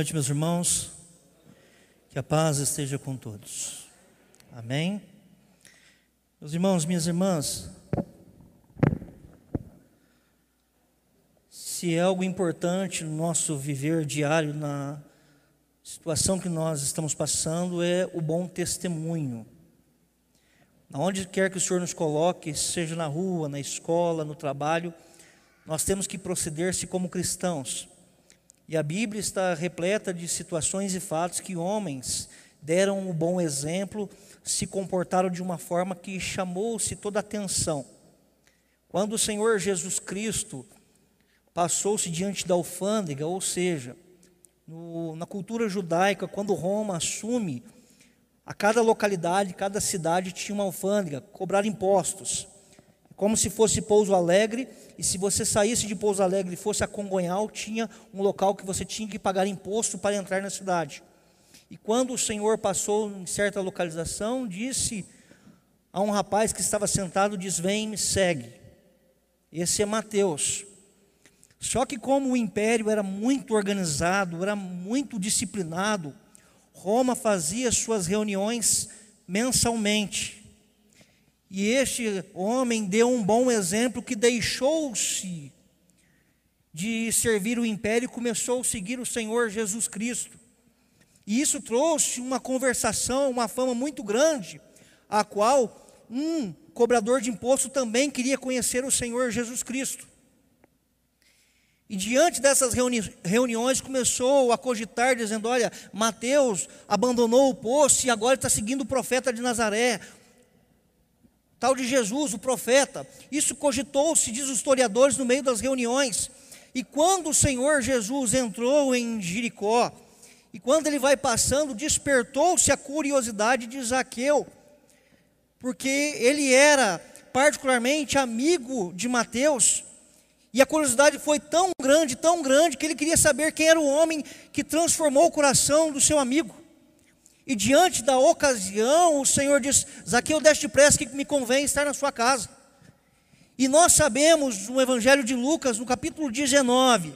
noite, meus irmãos. Que a paz esteja com todos. Amém. Meus irmãos, minhas irmãs, se é algo importante no nosso viver diário, na situação que nós estamos passando, é o bom testemunho. Onde quer que o Senhor nos coloque, seja na rua, na escola, no trabalho, nós temos que proceder-se como cristãos e a Bíblia está repleta de situações e fatos que homens deram um bom exemplo, se comportaram de uma forma que chamou-se toda a atenção. Quando o Senhor Jesus Cristo passou-se diante da alfândega, ou seja, no, na cultura judaica, quando Roma assume, a cada localidade, cada cidade tinha uma alfândega, cobrar impostos como se fosse Pouso Alegre, e se você saísse de Pouso Alegre e fosse a Congonhal, tinha um local que você tinha que pagar imposto para entrar na cidade. E quando o Senhor passou em certa localização, disse a um rapaz que estava sentado, diz, vem me segue. Esse é Mateus. Só que como o império era muito organizado, era muito disciplinado, Roma fazia suas reuniões mensalmente. E este homem deu um bom exemplo que deixou-se de servir o império e começou a seguir o Senhor Jesus Cristo. E isso trouxe uma conversação, uma fama muito grande, a qual um cobrador de imposto também queria conhecer o Senhor Jesus Cristo. E diante dessas reuni reuniões começou a cogitar, dizendo: Olha, Mateus abandonou o poço e agora está seguindo o profeta de Nazaré tal de Jesus, o profeta. Isso cogitou-se, diz os historiadores, no meio das reuniões. E quando o Senhor Jesus entrou em Jericó, e quando ele vai passando, despertou-se a curiosidade de Zaqueu, porque ele era particularmente amigo de Mateus, e a curiosidade foi tão grande, tão grande, que ele queria saber quem era o homem que transformou o coração do seu amigo. E diante da ocasião, o Senhor diz: Zaqueu, desce depressa que me convém estar na sua casa. E nós sabemos no Evangelho de Lucas, no capítulo 19,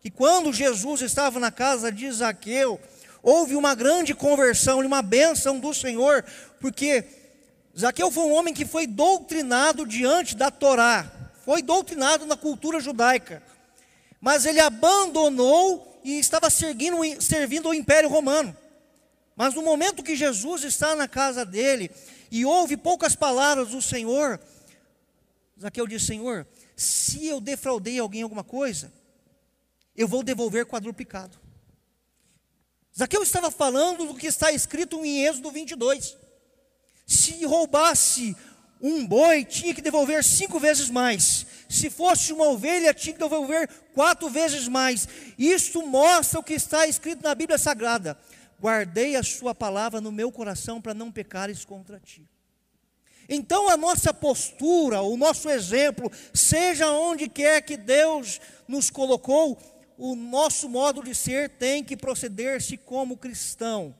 que quando Jesus estava na casa de Zaqueu, houve uma grande conversão e uma bênção do Senhor, porque Zaqueu foi um homem que foi doutrinado diante da Torá, foi doutrinado na cultura judaica, mas ele abandonou e estava servindo, servindo o Império Romano. Mas no momento que Jesus está na casa dele e ouve poucas palavras do Senhor, Zaqueu diz: Senhor, se eu defraudei alguém alguma coisa, eu vou devolver quadruplicado. Zaqueu estava falando do que está escrito em Êxodo 22. Se roubasse um boi, tinha que devolver cinco vezes mais. Se fosse uma ovelha, tinha que devolver quatro vezes mais. Isso mostra o que está escrito na Bíblia Sagrada guardei a sua palavra no meu coração para não pecares contra ti. Então a nossa postura, o nosso exemplo, seja onde quer que Deus nos colocou, o nosso modo de ser tem que proceder-se como cristão.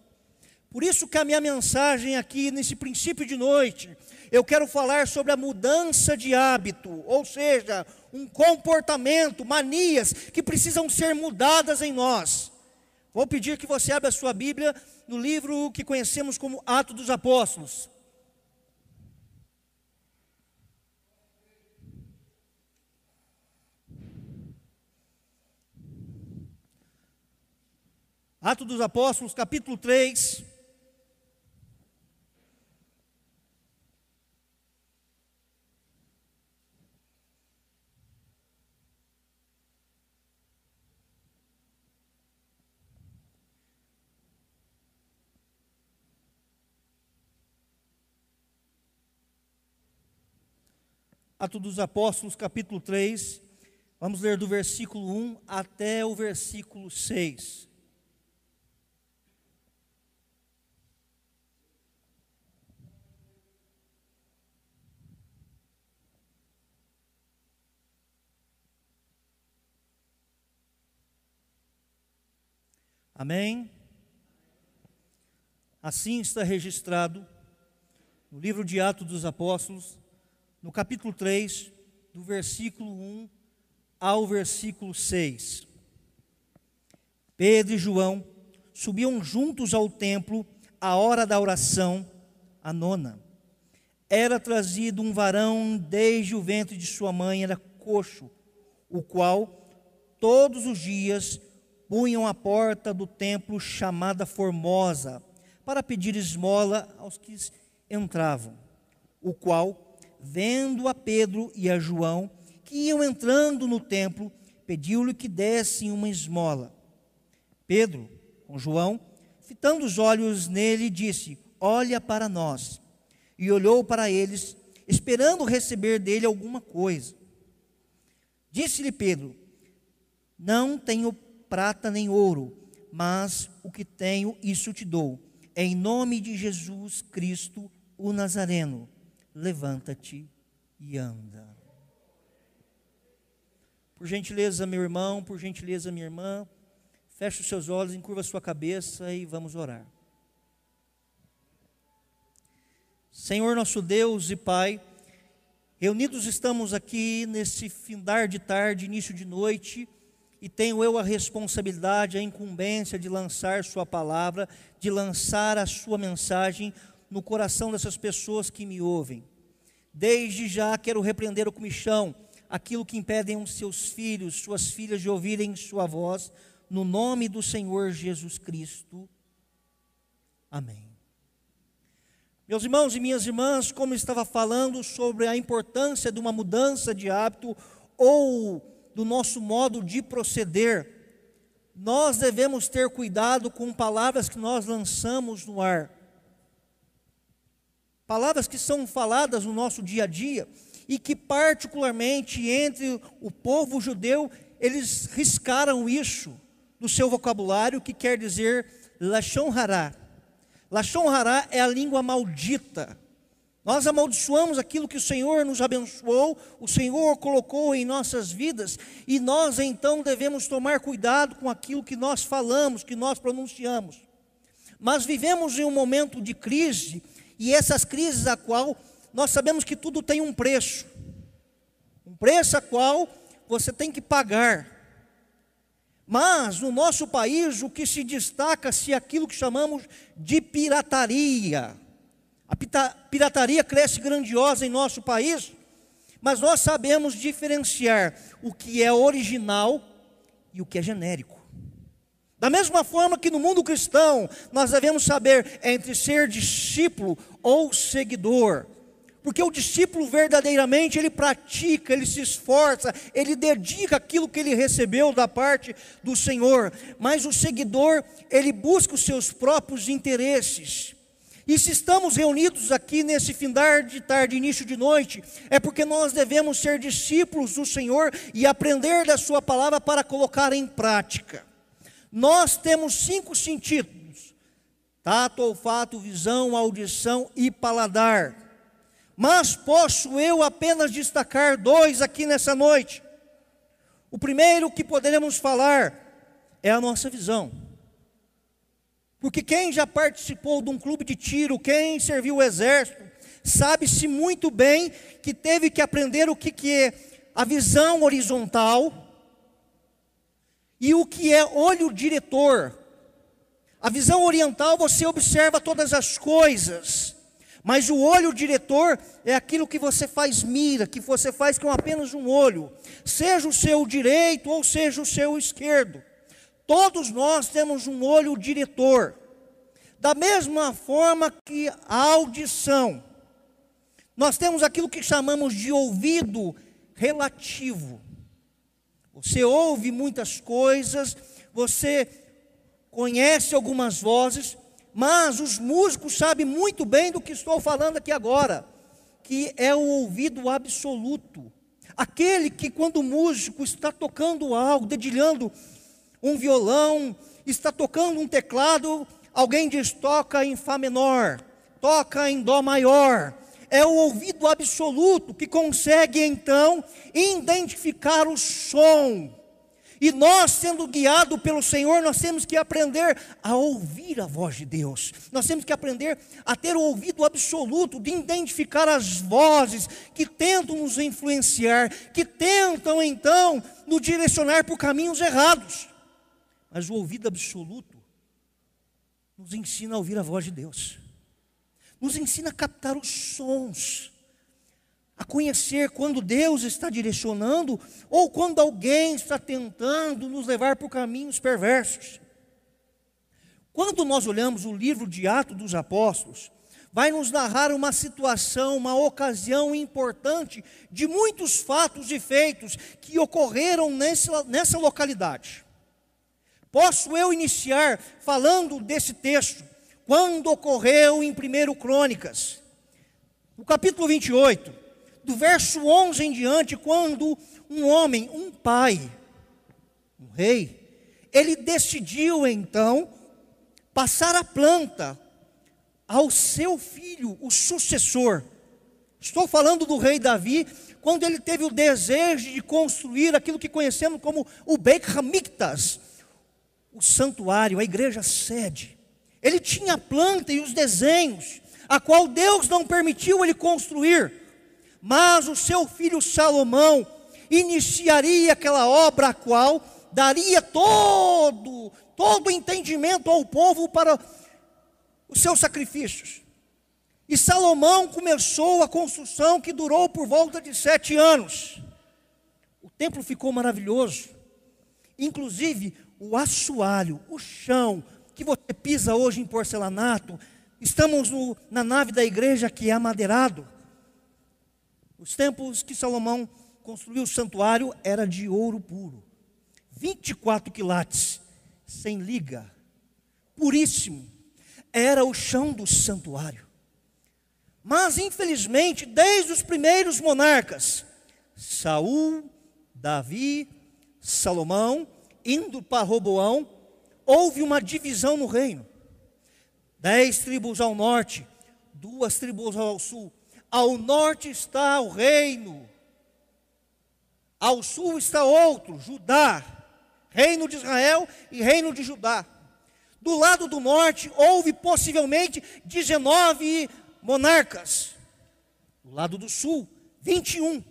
Por isso que a minha mensagem aqui nesse princípio de noite, eu quero falar sobre a mudança de hábito, ou seja, um comportamento, manias que precisam ser mudadas em nós. Vou pedir que você abra a sua Bíblia no livro que conhecemos como Atos dos Apóstolos. Atos dos Apóstolos, capítulo 3. Atos dos Apóstolos, capítulo 3, vamos ler do versículo 1 até o versículo 6. Amém? Assim está registrado no livro de Atos dos Apóstolos, no capítulo 3, do versículo 1 ao versículo 6. Pedro e João subiam juntos ao templo à hora da oração, a nona. Era trazido um varão desde o ventre de sua mãe, era coxo, o qual todos os dias punham à porta do templo chamada Formosa, para pedir esmola aos que entravam, o qual, vendo a Pedro e a João, que iam entrando no templo, pediu-lhe que dessem uma esmola. Pedro, com João, fitando os olhos nele, disse: Olha para nós. E olhou para eles, esperando receber dele alguma coisa. Disse-lhe Pedro: Não tenho prata nem ouro, mas o que tenho, isso te dou. Em nome de Jesus Cristo, o Nazareno, levanta-te e anda. Por gentileza, meu irmão, por gentileza, minha irmã, feche os seus olhos, encurva a sua cabeça e vamos orar. Senhor nosso Deus e Pai, reunidos estamos aqui nesse findar de tarde, início de noite, e tenho eu a responsabilidade, a incumbência de lançar Sua palavra, de lançar a Sua mensagem no coração dessas pessoas que me ouvem. Desde já quero repreender o comichão, aquilo que impedem os seus filhos, suas filhas de ouvirem Sua voz, no nome do Senhor Jesus Cristo. Amém. Meus irmãos e minhas irmãs, como estava falando sobre a importância de uma mudança de hábito ou do nosso modo de proceder, nós devemos ter cuidado com palavras que nós lançamos no ar. Palavras que são faladas no nosso dia a dia e que, particularmente entre o povo judeu, eles riscaram isso do seu vocabulário, que quer dizer Lashon Hará. Lashon Hará é a língua maldita nós amaldiçoamos aquilo que o Senhor nos abençoou, o Senhor colocou em nossas vidas, e nós então devemos tomar cuidado com aquilo que nós falamos, que nós pronunciamos. Mas vivemos em um momento de crise, e essas crises a qual nós sabemos que tudo tem um preço. Um preço a qual você tem que pagar. Mas no nosso país o que se destaca-se aquilo que chamamos de pirataria a pirataria cresce grandiosa em nosso país, mas nós sabemos diferenciar o que é original e o que é genérico. Da mesma forma que no mundo cristão, nós devemos saber entre ser discípulo ou seguidor. Porque o discípulo verdadeiramente ele pratica, ele se esforça, ele dedica aquilo que ele recebeu da parte do Senhor. Mas o seguidor, ele busca os seus próprios interesses. E se estamos reunidos aqui nesse findar de tarde, início de noite, é porque nós devemos ser discípulos do Senhor e aprender da Sua palavra para colocar em prática. Nós temos cinco sentidos: tato, olfato, visão, audição e paladar. Mas posso eu apenas destacar dois aqui nessa noite. O primeiro que poderemos falar é a nossa visão. Porque quem já participou de um clube de tiro, quem serviu o exército, sabe-se muito bem que teve que aprender o que, que é a visão horizontal e o que é olho diretor. A visão oriental você observa todas as coisas, mas o olho diretor é aquilo que você faz mira, que você faz com apenas um olho, seja o seu direito ou seja o seu esquerdo. Todos nós temos um olho diretor. Da mesma forma que a audição, nós temos aquilo que chamamos de ouvido relativo. Você ouve muitas coisas, você conhece algumas vozes, mas os músicos sabem muito bem do que estou falando aqui agora, que é o ouvido absoluto. Aquele que, quando o músico está tocando algo, dedilhando um violão, está tocando um teclado, alguém diz toca em Fá menor, toca em Dó maior. É o ouvido absoluto que consegue então identificar o som. E nós, sendo guiados pelo Senhor, nós temos que aprender a ouvir a voz de Deus. Nós temos que aprender a ter o ouvido absoluto de identificar as vozes que tentam nos influenciar, que tentam então nos direcionar por caminhos errados. Mas o ouvido absoluto nos ensina a ouvir a voz de Deus, nos ensina a captar os sons, a conhecer quando Deus está direcionando ou quando alguém está tentando nos levar por caminhos perversos. Quando nós olhamos o livro de Atos dos Apóstolos, vai nos narrar uma situação, uma ocasião importante de muitos fatos e feitos que ocorreram nessa, nessa localidade. Posso eu iniciar falando desse texto, quando ocorreu em 1 Crônicas, no capítulo 28, do verso 11 em diante, quando um homem, um pai, um rei, ele decidiu então passar a planta ao seu filho, o sucessor. Estou falando do rei Davi, quando ele teve o desejo de construir aquilo que conhecemos como o Beit Hamikdash, o santuário, a igreja sede. Ele tinha a planta e os desenhos, a qual Deus não permitiu ele construir, mas o seu filho Salomão iniciaria aquela obra a qual daria todo todo entendimento ao povo para os seus sacrifícios. E Salomão começou a construção que durou por volta de sete anos. O templo ficou maravilhoso. Inclusive, o assoalho, o chão que você pisa hoje em porcelanato, estamos no, na nave da igreja que é amadeirado. Os tempos que Salomão construiu o santuário era de ouro puro, 24 quilates, sem liga, puríssimo era o chão do santuário. Mas, infelizmente, desde os primeiros monarcas, Saul, Davi, Salomão, indo para Roboão, houve uma divisão no reino. Dez tribos ao norte, duas tribos ao sul. Ao norte está o reino, ao sul está outro, Judá, reino de Israel e reino de Judá. Do lado do norte houve possivelmente 19 monarcas. Do lado do sul, 21.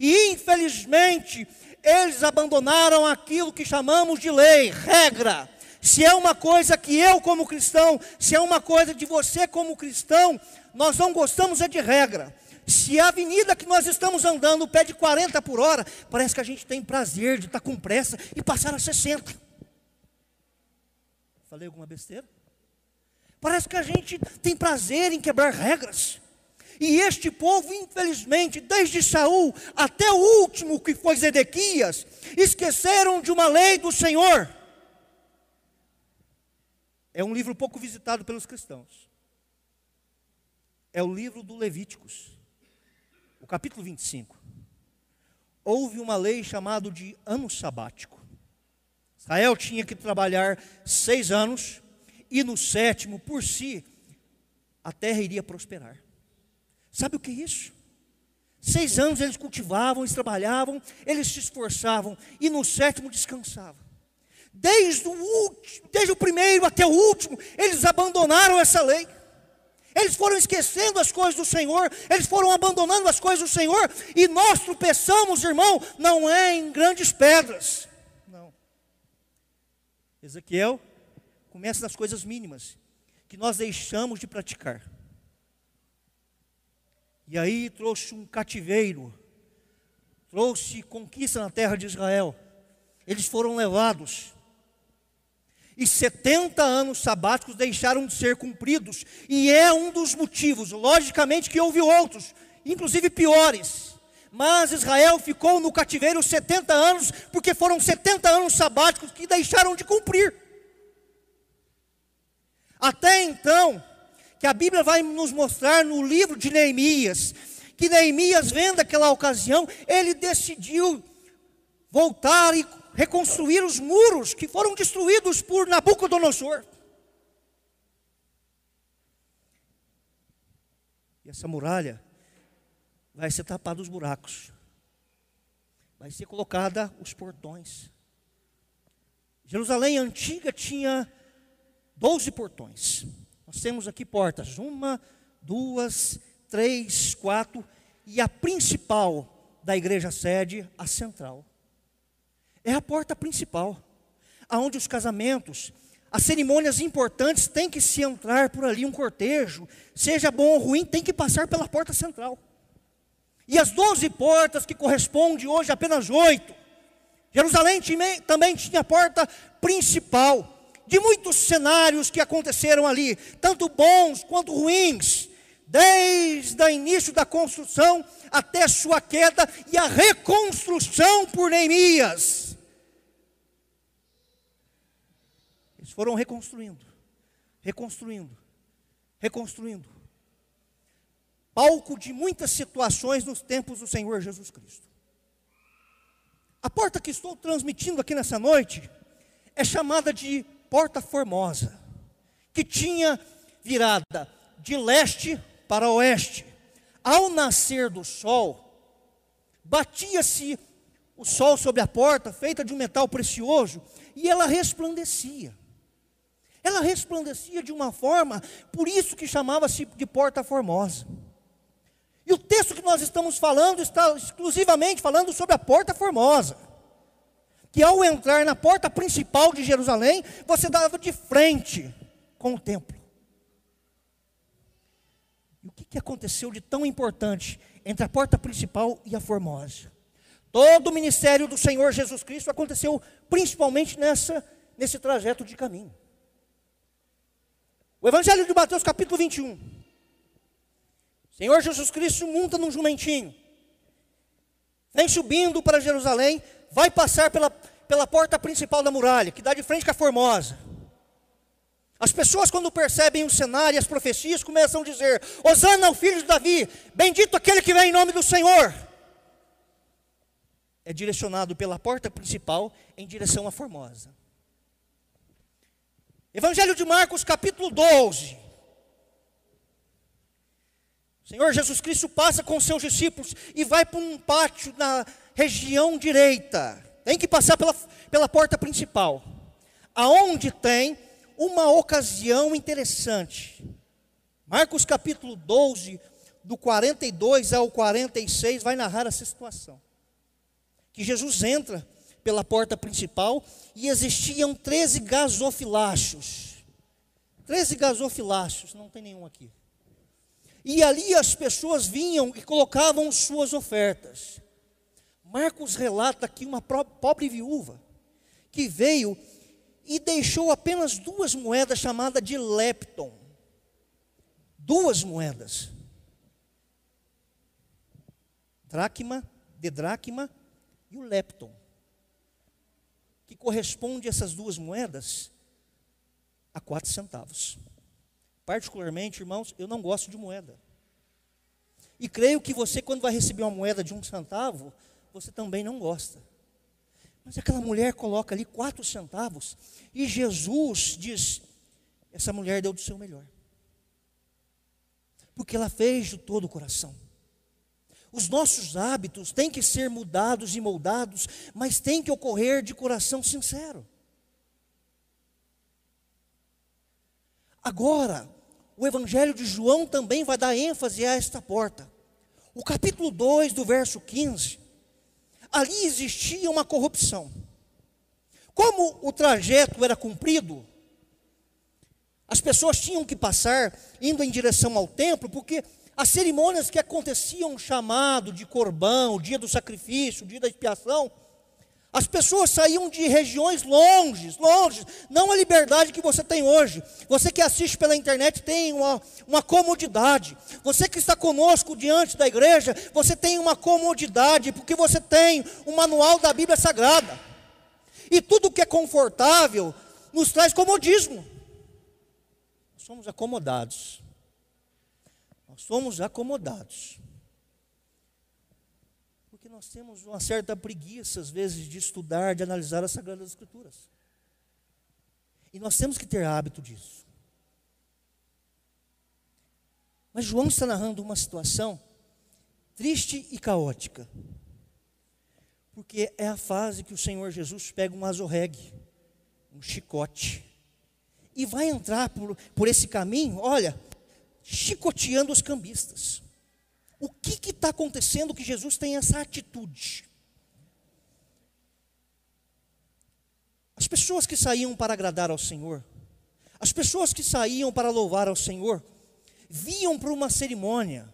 E infelizmente, eles abandonaram aquilo que chamamos de lei, regra. Se é uma coisa que eu, como cristão, se é uma coisa de você, como cristão, nós não gostamos é de regra. Se a avenida que nós estamos andando pede 40 por hora, parece que a gente tem prazer de estar com pressa e passar a 60. Falei alguma besteira? Parece que a gente tem prazer em quebrar regras. E este povo, infelizmente, desde Saul até o último que foi Zedequias, esqueceram de uma lei do Senhor. É um livro pouco visitado pelos cristãos. É o livro do Levíticos, o capítulo 25. Houve uma lei chamada de ano sabático. Israel tinha que trabalhar seis anos, e no sétimo, por si, a terra iria prosperar. Sabe o que é isso? Seis anos eles cultivavam, eles trabalhavam, eles se esforçavam, e no sétimo descansavam. Desde o, último, desde o primeiro até o último, eles abandonaram essa lei. Eles foram esquecendo as coisas do Senhor, eles foram abandonando as coisas do Senhor, e nós tropeçamos, irmão, não é em grandes pedras, Ezequiel começa nas coisas mínimas que nós deixamos de praticar. E aí trouxe um cativeiro, trouxe conquista na terra de Israel. Eles foram levados. E 70 anos sabáticos deixaram de ser cumpridos. E é um dos motivos, logicamente que houve outros, inclusive piores mas Israel ficou no cativeiro 70 anos, porque foram 70 anos sabáticos que deixaram de cumprir. Até então, que a Bíblia vai nos mostrar no livro de Neemias, que Neemias, vendo aquela ocasião, ele decidiu voltar e reconstruir os muros que foram destruídos por Nabucodonosor. E essa muralha vai ser tapado os buracos. Vai ser colocada os portões. Jerusalém antiga tinha 12 portões. Nós temos aqui portas, uma, duas, três, quatro, e a principal da igreja sede, a central. É a porta principal. aonde os casamentos, as cerimônias importantes tem que se entrar por ali um cortejo, seja bom ou ruim, tem que passar pela porta central. E as doze portas que correspondem hoje apenas oito. Jerusalém também tinha a porta principal. De muitos cenários que aconteceram ali, tanto bons quanto ruins, desde o início da construção até sua queda e a reconstrução por Neemias. Foram reconstruindo, reconstruindo, reconstruindo. Palco de muitas situações nos tempos do Senhor Jesus Cristo. A porta que estou transmitindo aqui nessa noite é chamada de Porta Formosa, que tinha virada de leste para oeste. Ao nascer do sol, batia-se o sol sobre a porta, feita de um metal precioso, e ela resplandecia. Ela resplandecia de uma forma, por isso que chamava-se de porta formosa. E o texto que nós estamos falando está exclusivamente falando sobre a porta formosa. Que ao entrar na porta principal de Jerusalém, você dava de frente com o templo. E o que, aconteceu de tão importante entre a porta principal e a formosa? Todo o ministério do Senhor Jesus Cristo aconteceu principalmente nessa, nesse trajeto de caminho. O Evangelho de Mateus, capítulo 21. Senhor Jesus Cristo monta num jumentinho, vem subindo para Jerusalém, vai passar pela, pela porta principal da muralha, que dá de frente com a Formosa. As pessoas, quando percebem o cenário e as profecias, começam a dizer: Osana ao filho de Davi, bendito aquele que vem em nome do Senhor. É direcionado pela porta principal em direção à Formosa. Evangelho de Marcos, capítulo 12. O Senhor Jesus Cristo passa com seus discípulos e vai para um pátio na região direita. Tem que passar pela, pela porta principal. Aonde tem uma ocasião interessante. Marcos capítulo 12, do 42 ao 46, vai narrar essa situação. Que Jesus entra pela porta principal e existiam 13 gasofiláceos. 13 gasofiláceos, não tem nenhum aqui. E ali as pessoas vinham e colocavam suas ofertas. Marcos relata aqui uma pobre viúva que veio e deixou apenas duas moedas chamadas de lepton. Duas moedas. Dracma, de dracma e o lepton. Que corresponde essas duas moedas a quatro centavos. Particularmente, irmãos, eu não gosto de moeda. E creio que você, quando vai receber uma moeda de um centavo, você também não gosta. Mas aquela mulher coloca ali quatro centavos e Jesus diz: essa mulher deu do seu melhor. Porque ela fez de todo o coração. Os nossos hábitos têm que ser mudados e moldados, mas tem que ocorrer de coração sincero. Agora, o Evangelho de João também vai dar ênfase a esta porta. O capítulo 2, do verso 15, ali existia uma corrupção. Como o trajeto era cumprido, as pessoas tinham que passar indo em direção ao templo, porque as cerimônias que aconteciam, chamado de corbão, o dia do sacrifício, o dia da expiação, as pessoas saíam de regiões longes, longe, não a liberdade que você tem hoje. Você que assiste pela internet tem uma, uma comodidade. Você que está conosco diante da igreja, você tem uma comodidade, porque você tem o manual da Bíblia Sagrada. E tudo que é confortável nos traz comodismo. Somos acomodados. Nós somos acomodados nós temos uma certa preguiça, às vezes, de estudar, de analisar as Sagradas Escrituras. E nós temos que ter hábito disso. Mas João está narrando uma situação triste e caótica. Porque é a fase que o Senhor Jesus pega um azorregue, um chicote, e vai entrar por, por esse caminho, olha, chicoteando os cambistas. O que está acontecendo que Jesus tem essa atitude? As, pessoas que saíam para agradar ao Senhor, as pessoas que saíam para louvar ao Senhor, viam para uma cerimônia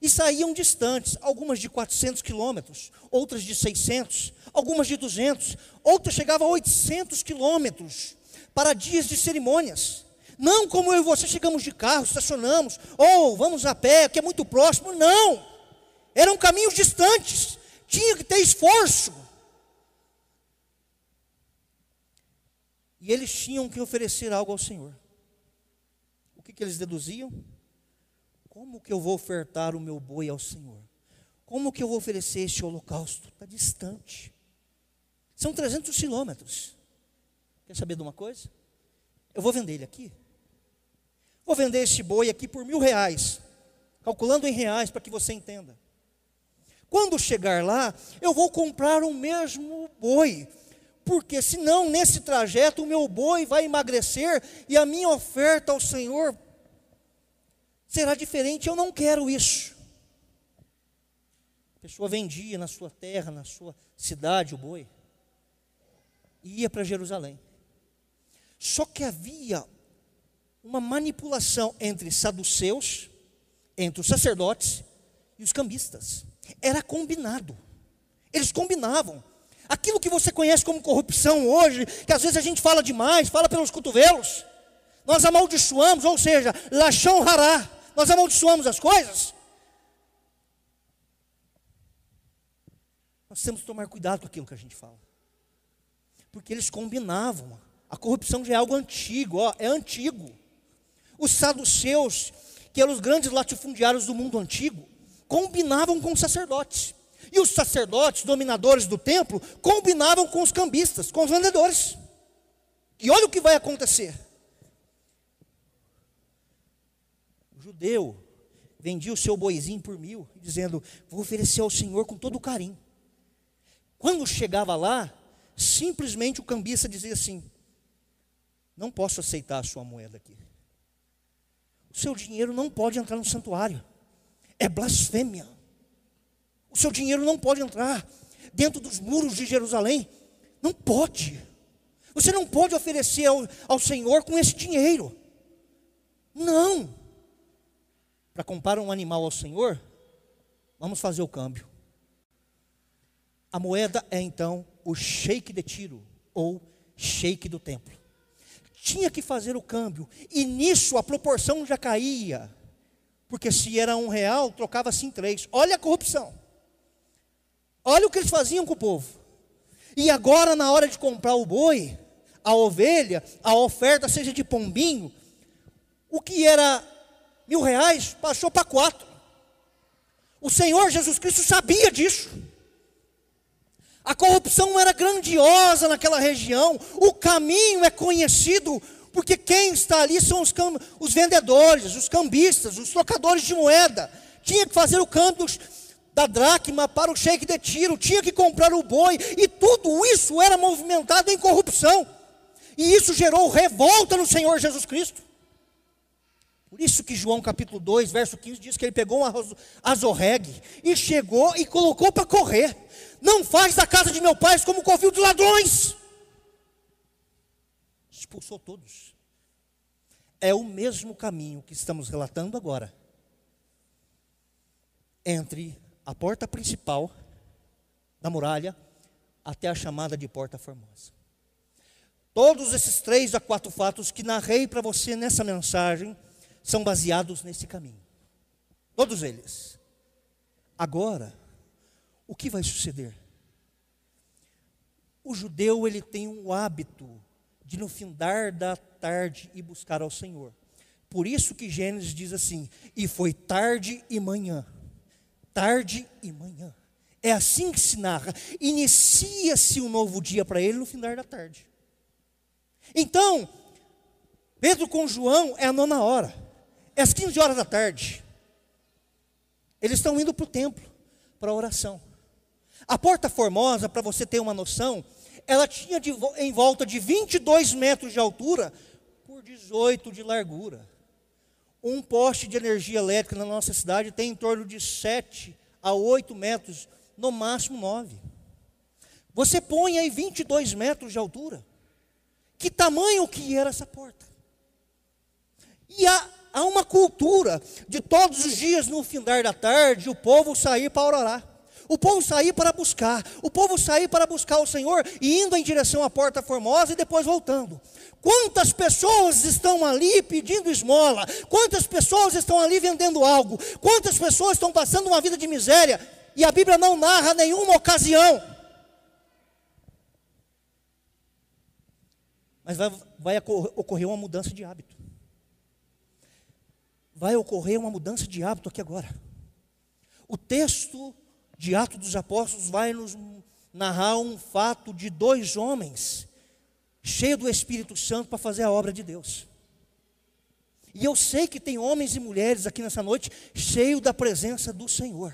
e saíam distantes, algumas de 400 quilômetros, outras de 600, algumas de 200, outras chegavam a 800 quilômetros para dias de cerimônias. Não como eu e você chegamos de carro, estacionamos, ou vamos a pé, que é muito próximo. Não. Eram caminhos distantes. Tinha que ter esforço. E eles tinham que oferecer algo ao Senhor. O que, que eles deduziam? Como que eu vou ofertar o meu boi ao Senhor? Como que eu vou oferecer este holocausto? Está distante. São 300 quilômetros. Quer saber de uma coisa? Eu vou vender ele aqui. Vou vender este boi aqui por mil reais. Calculando em reais para que você entenda. Quando chegar lá, eu vou comprar o mesmo boi porque senão nesse trajeto o meu boi vai emagrecer e a minha oferta ao Senhor será diferente. Eu não quero isso. A pessoa vendia na sua terra, na sua cidade o boi e ia para Jerusalém. Só que havia uma manipulação entre saduceus, entre os sacerdotes e os cambistas. Era combinado. Eles combinavam. Aquilo que você conhece como corrupção hoje, que às vezes a gente fala demais, fala pelos cotovelos, nós amaldiçoamos, ou seja, lachão hará, nós amaldiçoamos as coisas. Nós temos que tomar cuidado com aquilo que a gente fala. Porque eles combinavam. A corrupção já é algo antigo, ó, é antigo. Os saduceus, que eram os grandes latifundiários do mundo antigo, combinavam com os sacerdotes. E os sacerdotes, dominadores do templo, combinavam com os cambistas, com os vendedores. E olha o que vai acontecer. O judeu vendia o seu boizinho por mil, dizendo: Vou oferecer ao Senhor com todo carinho. Quando chegava lá, simplesmente o cambista dizia assim: Não posso aceitar a sua moeda aqui. O seu dinheiro não pode entrar no santuário. É blasfêmia. O seu dinheiro não pode entrar dentro dos muros de Jerusalém. Não pode. Você não pode oferecer ao, ao Senhor com esse dinheiro. Não. Para comprar um animal ao Senhor, vamos fazer o câmbio. A moeda é então o sheik de tiro, ou sheik do templo. Tinha que fazer o câmbio, e nisso a proporção já caía, porque se era um real, trocava-se em três. Olha a corrupção. Olha o que eles faziam com o povo. E agora, na hora de comprar o boi, a ovelha, a oferta, seja de pombinho, o que era mil reais passou para quatro. O Senhor Jesus Cristo sabia disso. A corrupção era grandiosa naquela região, o caminho é conhecido, porque quem está ali são os, os vendedores, os cambistas, os trocadores de moeda. Tinha que fazer o câmbio da dracma para o sheik de tiro, tinha que comprar o boi, e tudo isso era movimentado em corrupção. E isso gerou revolta no Senhor Jesus Cristo. Por isso que João capítulo 2, verso 15 diz que ele pegou um azorregue e chegou e colocou para correr. Não faz da casa de meu pai como covil de ladrões. Expulsou todos. É o mesmo caminho que estamos relatando agora entre a porta principal da muralha até a chamada de Porta Formosa. Todos esses três a quatro fatos que narrei para você nessa mensagem são baseados nesse caminho. Todos eles. Agora, o que vai suceder? O judeu ele tem um hábito de no findar da tarde ir buscar ao Senhor. Por isso que Gênesis diz assim: "E foi tarde e manhã" tarde e manhã. É assim que se narra. Inicia-se um novo dia para ele no final da tarde. Então, Pedro com João é a nona hora, às 15 horas da tarde. Eles estão indo para o templo, para a oração. A porta formosa, para você ter uma noção, ela tinha de, em volta de 22 metros de altura por 18 de largura. Um poste de energia elétrica na nossa cidade tem em torno de 7 a 8 metros, no máximo 9. Você põe aí 22 metros de altura. que tamanho que era essa porta. E há, há uma cultura de todos os dias no findar da tarde o povo sair para orar. O povo sair para buscar, o povo sair para buscar o Senhor e indo em direção à porta formosa e depois voltando. Quantas pessoas estão ali pedindo esmola? Quantas pessoas estão ali vendendo algo? Quantas pessoas estão passando uma vida de miséria? E a Bíblia não narra nenhuma ocasião. Mas vai, vai ocorrer uma mudança de hábito. Vai ocorrer uma mudança de hábito aqui agora. O texto de Atos dos Apóstolos vai nos narrar um fato de dois homens cheios do Espírito Santo para fazer a obra de Deus. E eu sei que tem homens e mulheres aqui nessa noite cheios da presença do Senhor.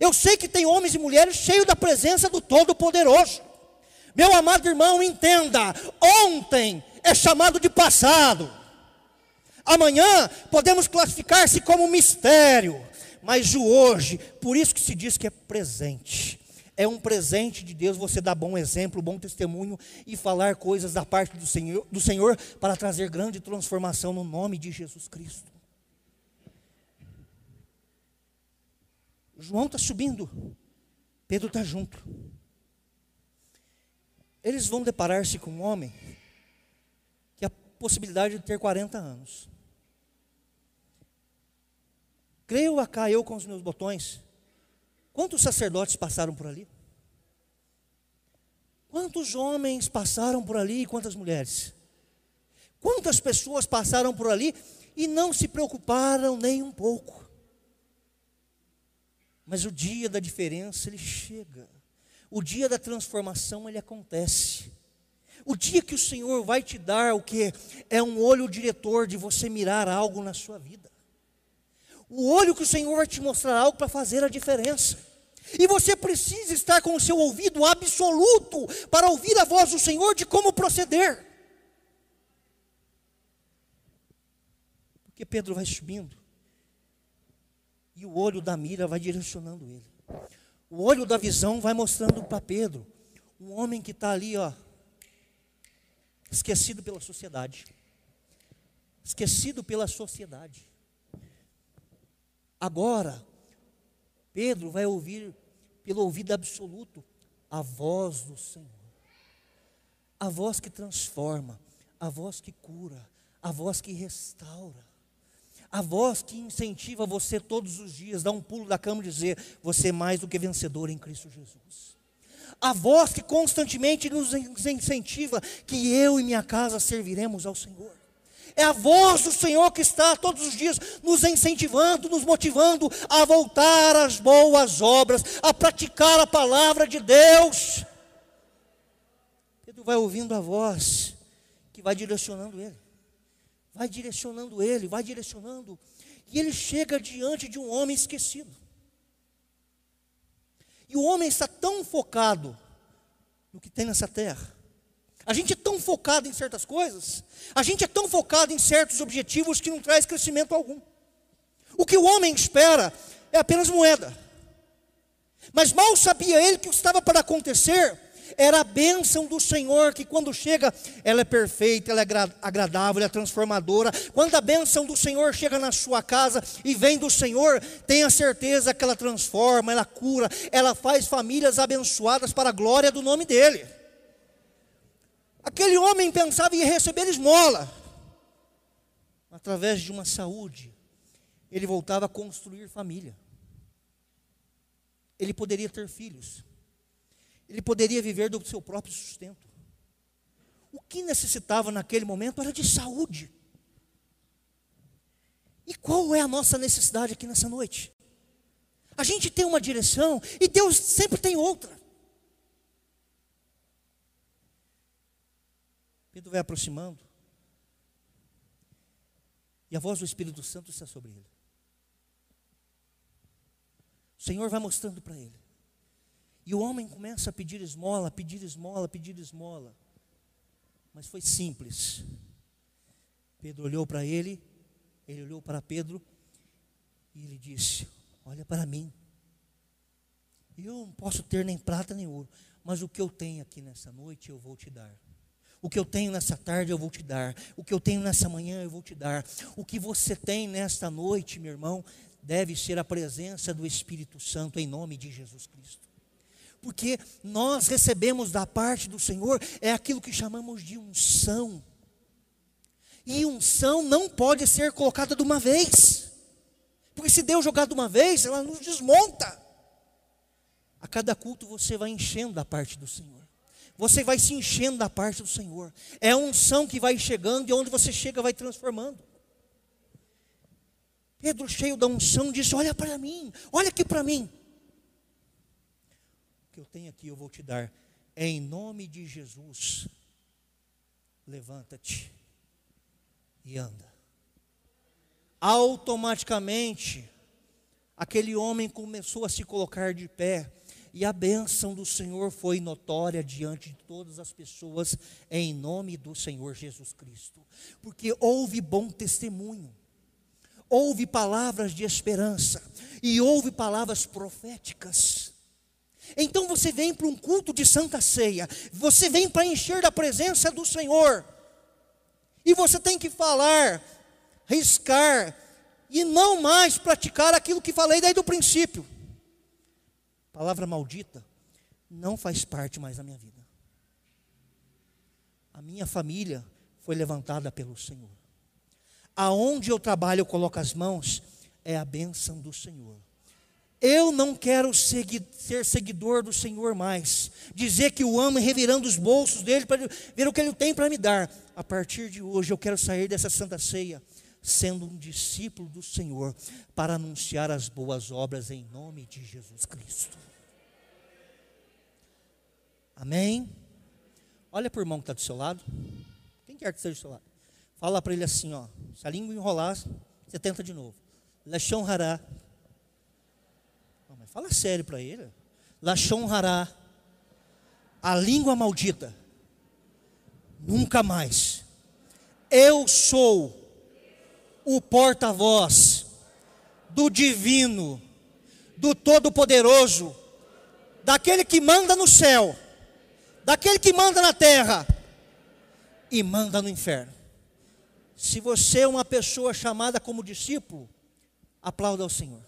Eu sei que tem homens e mulheres cheios da presença do Todo-Poderoso. Meu amado irmão, entenda: ontem é chamado de passado. Amanhã podemos classificar-se como mistério, mas o hoje, por isso que se diz que é presente. É um presente de Deus você dar bom exemplo, bom testemunho e falar coisas da parte do Senhor, do Senhor para trazer grande transformação no nome de Jesus Cristo. João está subindo, Pedro está junto. Eles vão deparar-se com um homem que a possibilidade de ter 40 anos. Creio a cá, eu com os meus botões. Quantos sacerdotes passaram por ali? Quantos homens passaram por ali e quantas mulheres? Quantas pessoas passaram por ali e não se preocuparam nem um pouco? Mas o dia da diferença ele chega. O dia da transformação ele acontece. O dia que o Senhor vai te dar o que é um olho diretor de você mirar algo na sua vida. O olho que o Senhor vai te mostrar algo para fazer a diferença. E você precisa estar com o seu ouvido absoluto para ouvir a voz do Senhor de como proceder. Porque Pedro vai subindo e o olho da mira vai direcionando ele. O olho da visão vai mostrando para Pedro um homem que está ali, ó, esquecido pela sociedade. Esquecido pela sociedade. Agora, Pedro vai ouvir pelo ouvido absoluto a voz do Senhor. A voz que transforma, a voz que cura, a voz que restaura. A voz que incentiva você todos os dias, dar um pulo da cama e dizer: Você é mais do que vencedor em Cristo Jesus. A voz que constantemente nos incentiva que eu e minha casa serviremos ao Senhor. É a voz do Senhor que está todos os dias nos incentivando, nos motivando a voltar às boas obras, a praticar a palavra de Deus. Pedro vai ouvindo a voz que vai direcionando ele vai direcionando ele, vai direcionando, e ele chega diante de um homem esquecido. E o homem está tão focado no que tem nessa terra. A gente é tão focado em certas coisas, a gente é tão focado em certos objetivos que não traz crescimento algum. O que o homem espera é apenas moeda. Mas mal sabia ele que o que estava para acontecer era a bênção do Senhor, que quando chega, ela é perfeita, ela é agradável, ela é transformadora. Quando a bênção do Senhor chega na sua casa e vem do Senhor, tenha certeza que ela transforma, ela cura, ela faz famílias abençoadas para a glória do nome dEle. Aquele homem pensava em receber esmola, através de uma saúde, ele voltava a construir família. Ele poderia ter filhos ele poderia viver do seu próprio sustento. O que necessitava naquele momento era de saúde. E qual é a nossa necessidade aqui nessa noite? A gente tem uma direção e Deus sempre tem outra. Pedro vai aproximando. E a voz do Espírito Santo está sobre ele. O Senhor vai mostrando para ele. E o homem começa a pedir esmola, pedir esmola, pedir esmola. Mas foi simples. Pedro olhou para ele, ele olhou para Pedro e ele disse: Olha para mim. Eu não posso ter nem prata nem ouro, mas o que eu tenho aqui nessa noite eu vou te dar. O que eu tenho nessa tarde eu vou te dar. O que eu tenho nessa manhã eu vou te dar. O que você tem nesta noite, meu irmão, deve ser a presença do Espírito Santo em nome de Jesus Cristo. Porque nós recebemos da parte do Senhor é aquilo que chamamos de unção. E unção não pode ser colocada de uma vez. Porque se Deus jogar de uma vez, ela nos desmonta. A cada culto você vai enchendo da parte do Senhor. Você vai se enchendo da parte do Senhor. É a unção que vai chegando e onde você chega vai transformando. Pedro, cheio da unção, disse: Olha para mim, olha aqui para mim. O que eu tenho aqui eu vou te dar. É em nome de Jesus. Levanta-te e anda. Automaticamente, aquele homem começou a se colocar de pé, e a bênção do Senhor foi notória diante de todas as pessoas, em nome do Senhor Jesus Cristo, porque houve bom testemunho, houve palavras de esperança, e houve palavras proféticas. Então você vem para um culto de santa ceia, você vem para encher da presença do Senhor, e você tem que falar, riscar, e não mais praticar aquilo que falei desde o princípio. Palavra maldita não faz parte mais da minha vida. A minha família foi levantada pelo Senhor. Aonde eu trabalho, eu coloco as mãos, é a bênção do Senhor. Eu não quero ser seguidor do Senhor mais. Dizer que o amo revirando os bolsos dele para ver o que ele tem para me dar. A partir de hoje eu quero sair dessa santa ceia sendo um discípulo do Senhor para anunciar as boas obras em nome de Jesus Cristo. Amém? Olha para o irmão que está do seu lado. Quem quer que seja do seu lado? Fala para ele assim, ó. Se a língua enrolar, você tenta de novo. Lachon hará Fala sério para ele. Lachon hará. A língua maldita. Nunca mais. Eu sou o porta-voz do divino, do todo-poderoso, daquele que manda no céu, daquele que manda na terra e manda no inferno. Se você é uma pessoa chamada como discípulo, aplauda ao Senhor.